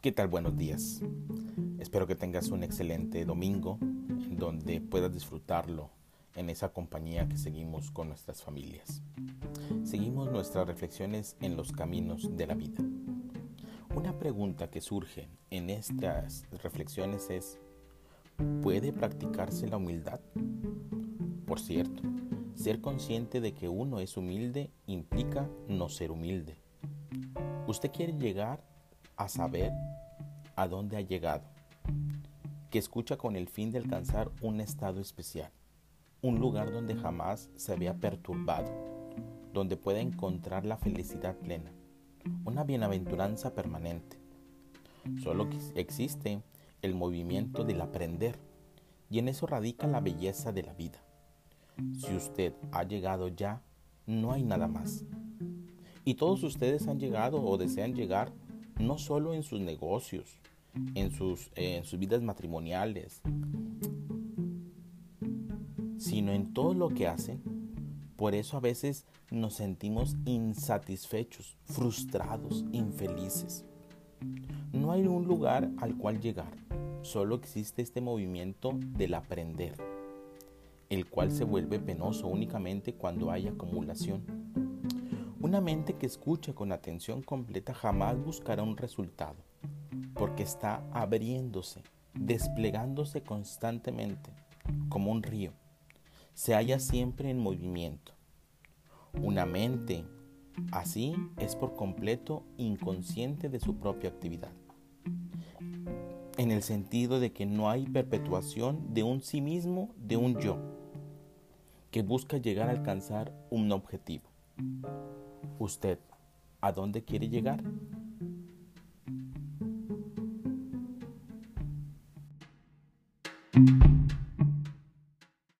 ¿Qué tal? Buenos días. Espero que tengas un excelente domingo donde puedas disfrutarlo en esa compañía que seguimos con nuestras familias. Seguimos nuestras reflexiones en los caminos de la vida. Una pregunta que surge en estas reflexiones es, ¿puede practicarse la humildad? Por cierto, ser consciente de que uno es humilde implica no ser humilde. Usted quiere llegar a saber a dónde ha llegado, que escucha con el fin de alcanzar un estado especial, un lugar donde jamás se había perturbado, donde puede encontrar la felicidad plena, una bienaventuranza permanente. Solo existe el movimiento del aprender, y en eso radica la belleza de la vida. Si usted ha llegado ya, no hay nada más. Y todos ustedes han llegado o desean llegar no solo en sus negocios, en sus, en sus vidas matrimoniales, sino en todo lo que hacen. Por eso a veces nos sentimos insatisfechos, frustrados, infelices. No hay un lugar al cual llegar, solo existe este movimiento del aprender, el cual se vuelve penoso únicamente cuando hay acumulación. Una mente que escucha con atención completa jamás buscará un resultado, porque está abriéndose, desplegándose constantemente, como un río. Se halla siempre en movimiento. Una mente así es por completo inconsciente de su propia actividad, en el sentido de que no hay perpetuación de un sí mismo, de un yo, que busca llegar a alcanzar un objetivo. ¿Usted a dónde quiere llegar?